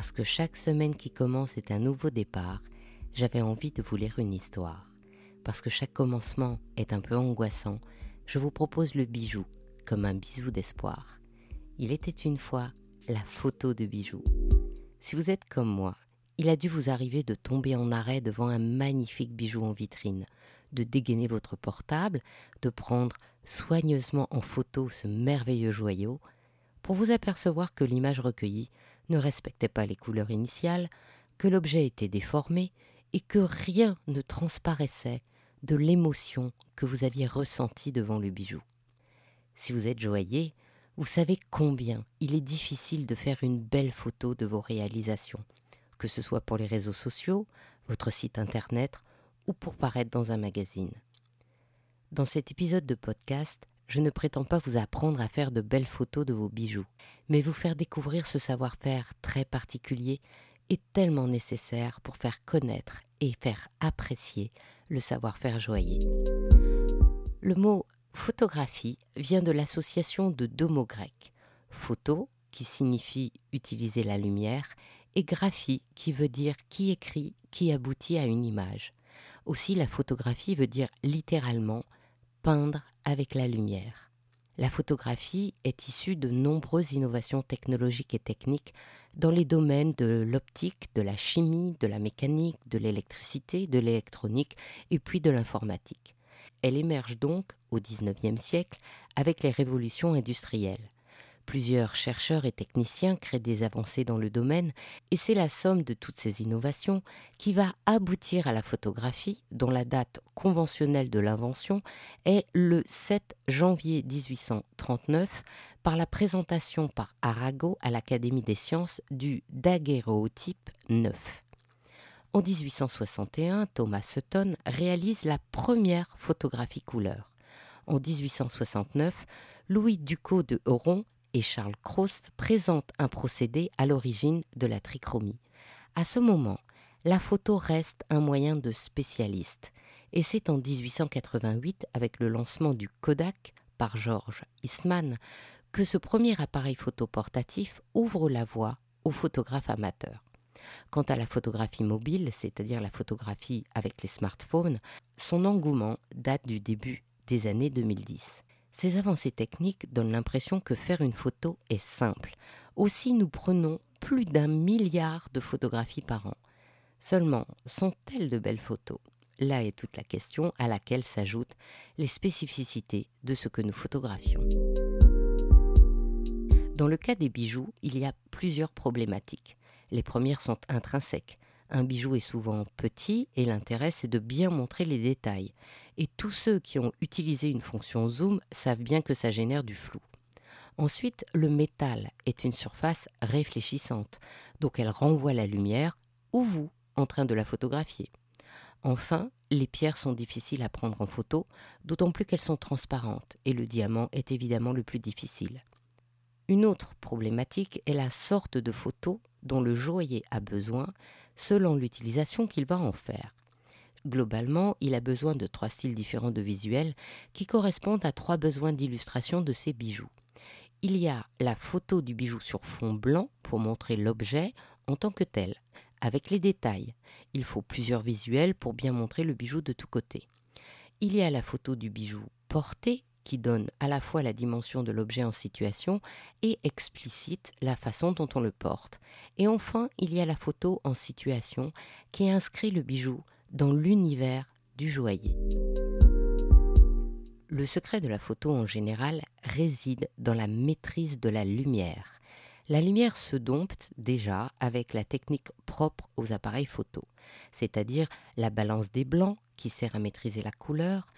parce que chaque semaine qui commence est un nouveau départ, j'avais envie de vous lire une histoire. Parce que chaque commencement est un peu angoissant, je vous propose le bijou comme un bisou d'espoir. Il était une fois la photo de bijou. Si vous êtes comme moi, il a dû vous arriver de tomber en arrêt devant un magnifique bijou en vitrine, de dégainer votre portable, de prendre soigneusement en photo ce merveilleux joyau, pour vous apercevoir que l'image recueillie ne respectait pas les couleurs initiales, que l'objet était déformé et que rien ne transparaissait de l'émotion que vous aviez ressentie devant le bijou. Si vous êtes joaillier, vous savez combien il est difficile de faire une belle photo de vos réalisations, que ce soit pour les réseaux sociaux, votre site internet ou pour paraître dans un magazine. Dans cet épisode de podcast, je ne prétends pas vous apprendre à faire de belles photos de vos bijoux, mais vous faire découvrir ce savoir-faire très particulier et tellement nécessaire pour faire connaître et faire apprécier le savoir-faire joaillier. Le mot photographie vient de l'association de deux mots grecs. Photo, qui signifie utiliser la lumière, et graphie, qui veut dire qui écrit, qui aboutit à une image. Aussi, la photographie veut dire littéralement peindre avec la lumière. La photographie est issue de nombreuses innovations technologiques et techniques dans les domaines de l'optique, de la chimie, de la mécanique, de l'électricité, de l'électronique et puis de l'informatique. Elle émerge donc au XIXe siècle avec les révolutions industrielles. Plusieurs chercheurs et techniciens créent des avancées dans le domaine et c'est la somme de toutes ces innovations qui va aboutir à la photographie dont la date conventionnelle de l'invention est le 7 janvier 1839 par la présentation par Arago à l'Académie des sciences du daguerréotype 9. En 1861, Thomas Sutton réalise la première photographie couleur. En 1869, Louis Ducot de Heuron et Charles Cros présentent un procédé à l'origine de la trichromie. À ce moment, la photo reste un moyen de spécialiste, et c'est en 1888, avec le lancement du Kodak par George Eastman, que ce premier appareil photo portatif ouvre la voie aux photographes amateurs. Quant à la photographie mobile, c'est-à-dire la photographie avec les smartphones, son engouement date du début des années 2010. Ces avancées techniques donnent l'impression que faire une photo est simple. Aussi nous prenons plus d'un milliard de photographies par an. Seulement, sont-elles de belles photos? Là est toute la question à laquelle s'ajoutent les spécificités de ce que nous photographions. Dans le cas des bijoux, il y a plusieurs problématiques. Les premières sont intrinsèques. Un bijou est souvent petit et l'intérêt c'est de bien montrer les détails. Et tous ceux qui ont utilisé une fonction zoom savent bien que ça génère du flou. Ensuite, le métal est une surface réfléchissante, donc elle renvoie la lumière ou vous en train de la photographier. Enfin, les pierres sont difficiles à prendre en photo, d'autant plus qu'elles sont transparentes, et le diamant est évidemment le plus difficile. Une autre problématique est la sorte de photo dont le joaillier a besoin selon l'utilisation qu'il va en faire. Globalement, il a besoin de trois styles différents de visuels qui correspondent à trois besoins d'illustration de ses bijoux. Il y a la photo du bijou sur fond blanc pour montrer l'objet en tant que tel, avec les détails. Il faut plusieurs visuels pour bien montrer le bijou de tous côtés. Il y a la photo du bijou porté qui donne à la fois la dimension de l'objet en situation et explicite la façon dont on le porte. Et enfin, il y a la photo en situation qui inscrit le bijou dans l'univers du joaillier. Le secret de la photo en général réside dans la maîtrise de la lumière. La lumière se dompte déjà avec la technique propre aux appareils photo, c'est-à-dire la balance des blancs qui sert à maîtriser la couleur,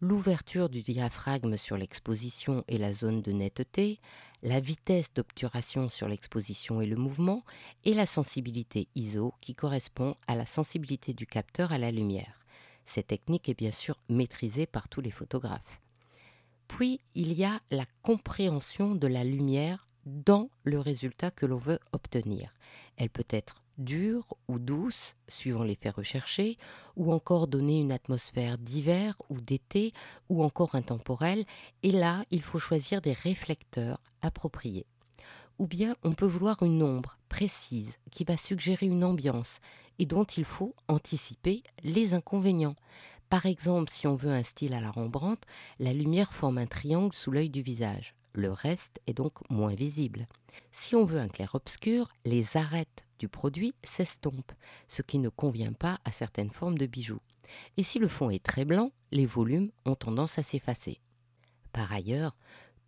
l'ouverture du diaphragme sur l'exposition et la zone de netteté, la vitesse d'obturation sur l'exposition et le mouvement, et la sensibilité ISO qui correspond à la sensibilité du capteur à la lumière. Cette technique est bien sûr maîtrisée par tous les photographes. Puis il y a la compréhension de la lumière dans le résultat que l'on veut obtenir. Elle peut être dure ou douce, suivant les faits recherchés, ou encore donner une atmosphère d'hiver ou d'été, ou encore intemporelle, et là, il faut choisir des réflecteurs appropriés. Ou bien on peut vouloir une ombre précise qui va suggérer une ambiance et dont il faut anticiper les inconvénients. Par exemple, si on veut un style à la Rembrandt, la lumière forme un triangle sous l'œil du visage. Le reste est donc moins visible. Si on veut un clair-obscur, les arêtes du produit s'estompent, ce qui ne convient pas à certaines formes de bijoux. Et si le fond est très blanc, les volumes ont tendance à s'effacer. Par ailleurs,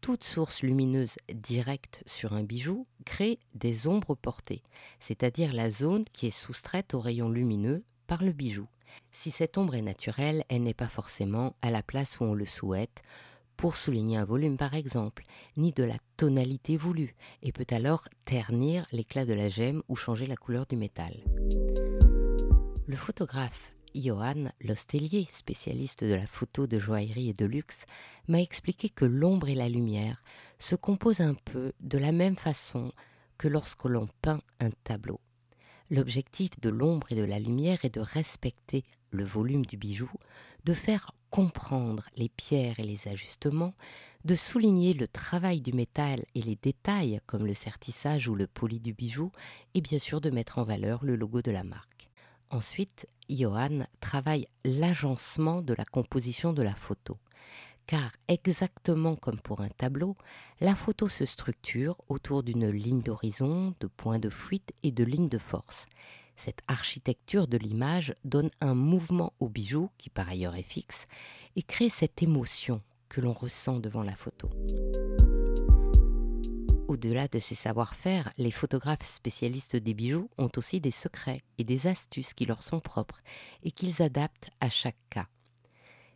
toute source lumineuse directe sur un bijou crée des ombres portées, c'est-à-dire la zone qui est soustraite aux rayons lumineux par le bijou. Si cette ombre est naturelle, elle n'est pas forcément à la place où on le souhaite, pour souligner un volume par exemple, ni de la tonalité voulue, et peut alors ternir l'éclat de la gemme ou changer la couleur du métal. Le photographe Johan Lostellier, spécialiste de la photo de joaillerie et de luxe, m'a expliqué que l'ombre et la lumière se composent un peu de la même façon que lorsque l'on peint un tableau. L'objectif de l'ombre et de la lumière est de respecter le volume du bijou, de faire comprendre les pierres et les ajustements, de souligner le travail du métal et les détails comme le sertissage ou le poli du bijou, et bien sûr de mettre en valeur le logo de la marque. Ensuite, Johan travaille l'agencement de la composition de la photo. Car exactement comme pour un tableau, la photo se structure autour d'une ligne d'horizon, de points de fuite et de lignes de force. Cette architecture de l'image donne un mouvement au bijou, qui par ailleurs est fixe, et crée cette émotion que l'on ressent devant la photo. Au-delà de ces savoir-faire, les photographes spécialistes des bijoux ont aussi des secrets et des astuces qui leur sont propres et qu'ils adaptent à chaque cas.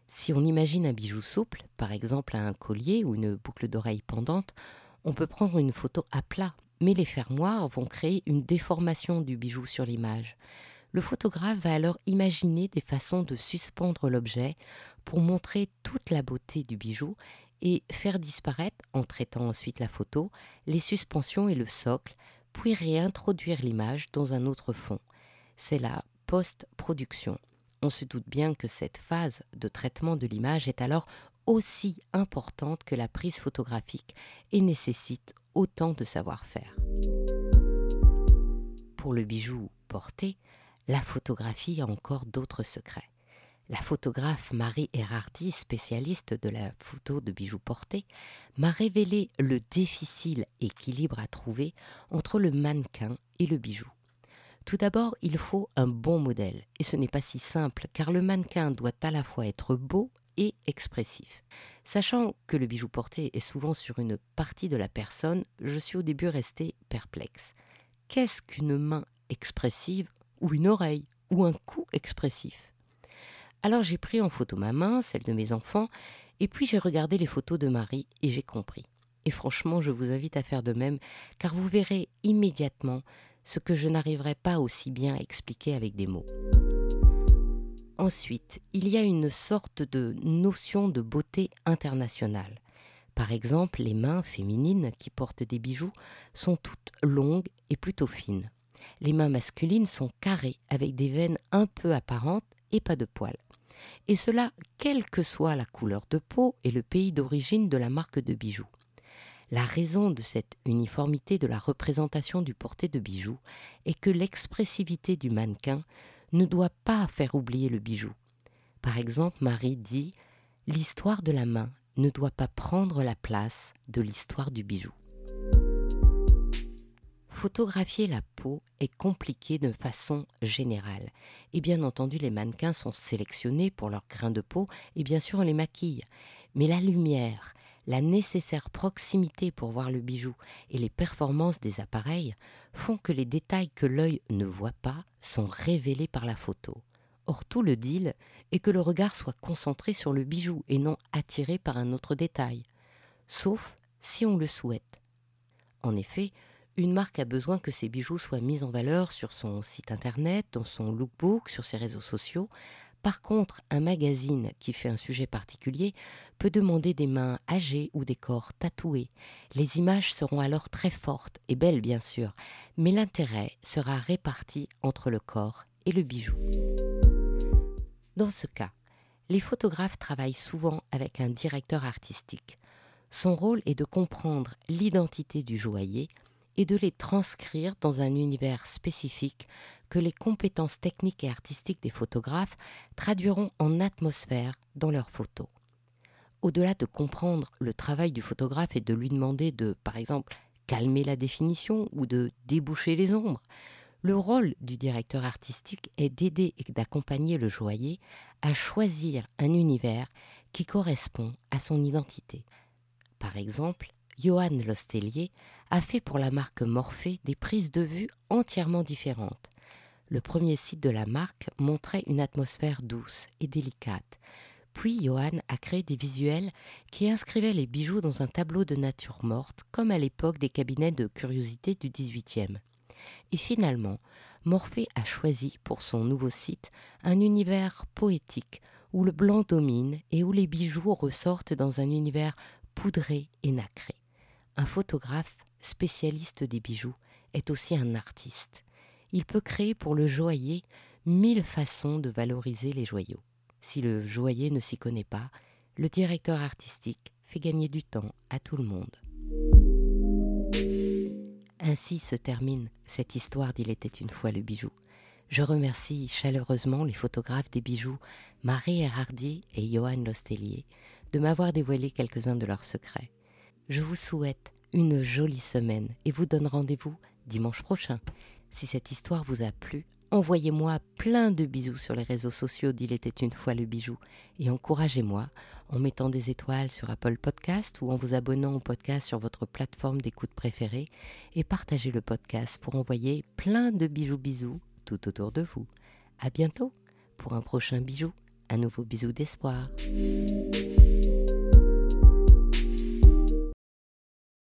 Si on imagine un bijou souple, par exemple un collier ou une boucle d'oreille pendante, on peut prendre une photo à plat, mais les fermoirs vont créer une déformation du bijou sur l'image. Le photographe va alors imaginer des façons de suspendre l'objet pour montrer toute la beauté du bijou et faire disparaître, en traitant ensuite la photo, les suspensions et le socle, puis réintroduire l'image dans un autre fond. C'est la post-production. On se doute bien que cette phase de traitement de l'image est alors aussi importante que la prise photographique et nécessite autant de savoir-faire. Pour le bijou porté, la photographie a encore d'autres secrets. La photographe Marie Erhardy, spécialiste de la photo de bijoux portés, m'a révélé le difficile équilibre à trouver entre le mannequin et le bijou. Tout d'abord, il faut un bon modèle, et ce n'est pas si simple, car le mannequin doit à la fois être beau et expressif. Sachant que le bijou porté est souvent sur une partie de la personne, je suis au début restée perplexe. Qu'est-ce qu'une main expressive ou une oreille ou un cou expressif? Alors j'ai pris en photo ma main, celle de mes enfants, et puis j'ai regardé les photos de Marie et j'ai compris. Et franchement, je vous invite à faire de même, car vous verrez immédiatement ce que je n'arriverai pas aussi bien à expliquer avec des mots. Ensuite, il y a une sorte de notion de beauté internationale. Par exemple, les mains féminines qui portent des bijoux sont toutes longues et plutôt fines. Les mains masculines sont carrées avec des veines un peu apparentes et pas de poils et cela quelle que soit la couleur de peau et le pays d'origine de la marque de bijoux. La raison de cette uniformité de la représentation du porté de bijoux est que l'expressivité du mannequin ne doit pas faire oublier le bijou. Par exemple, Marie dit L'histoire de la main ne doit pas prendre la place de l'histoire du bijou. Photographier la peau est compliqué de façon générale. Et bien entendu, les mannequins sont sélectionnés pour leur grain de peau et bien sûr on les maquille. Mais la lumière, la nécessaire proximité pour voir le bijou et les performances des appareils font que les détails que l'œil ne voit pas sont révélés par la photo. Or tout le deal est que le regard soit concentré sur le bijou et non attiré par un autre détail, sauf si on le souhaite. En effet, une marque a besoin que ses bijoux soient mis en valeur sur son site internet, dans son lookbook, sur ses réseaux sociaux. Par contre, un magazine qui fait un sujet particulier peut demander des mains âgées ou des corps tatoués. Les images seront alors très fortes et belles bien sûr, mais l'intérêt sera réparti entre le corps et le bijou. Dans ce cas, les photographes travaillent souvent avec un directeur artistique. Son rôle est de comprendre l'identité du joaillier et de les transcrire dans un univers spécifique que les compétences techniques et artistiques des photographes traduiront en atmosphère dans leurs photos. Au-delà de comprendre le travail du photographe et de lui demander de, par exemple, calmer la définition ou de déboucher les ombres, le rôle du directeur artistique est d'aider et d'accompagner le joaillier à choisir un univers qui correspond à son identité. Par exemple, Johan Lostellier a fait pour la marque Morphée des prises de vue entièrement différentes. Le premier site de la marque montrait une atmosphère douce et délicate. Puis Johan a créé des visuels qui inscrivaient les bijoux dans un tableau de nature morte, comme à l'époque des cabinets de curiosité du XVIIIe. Et finalement, Morphée a choisi pour son nouveau site un univers poétique où le blanc domine et où les bijoux ressortent dans un univers poudré et nacré. Un photographe, spécialiste des bijoux, est aussi un artiste. Il peut créer pour le joaillier mille façons de valoriser les joyaux. Si le joaillier ne s'y connaît pas, le directeur artistique fait gagner du temps à tout le monde. Ainsi se termine cette histoire d'Il était une fois le bijou. Je remercie chaleureusement les photographes des bijoux Marie Erhardy et Johan Lostellier de m'avoir dévoilé quelques-uns de leurs secrets. Je vous souhaite une jolie semaine et vous donne rendez-vous dimanche prochain. Si cette histoire vous a plu, envoyez-moi plein de bisous sur les réseaux sociaux d'Il était une fois le bijou et encouragez-moi en mettant des étoiles sur Apple Podcast ou en vous abonnant au podcast sur votre plateforme d'écoute préférée et partagez le podcast pour envoyer plein de bijoux bisous tout autour de vous. À bientôt pour un prochain bijou, un nouveau bisou d'espoir.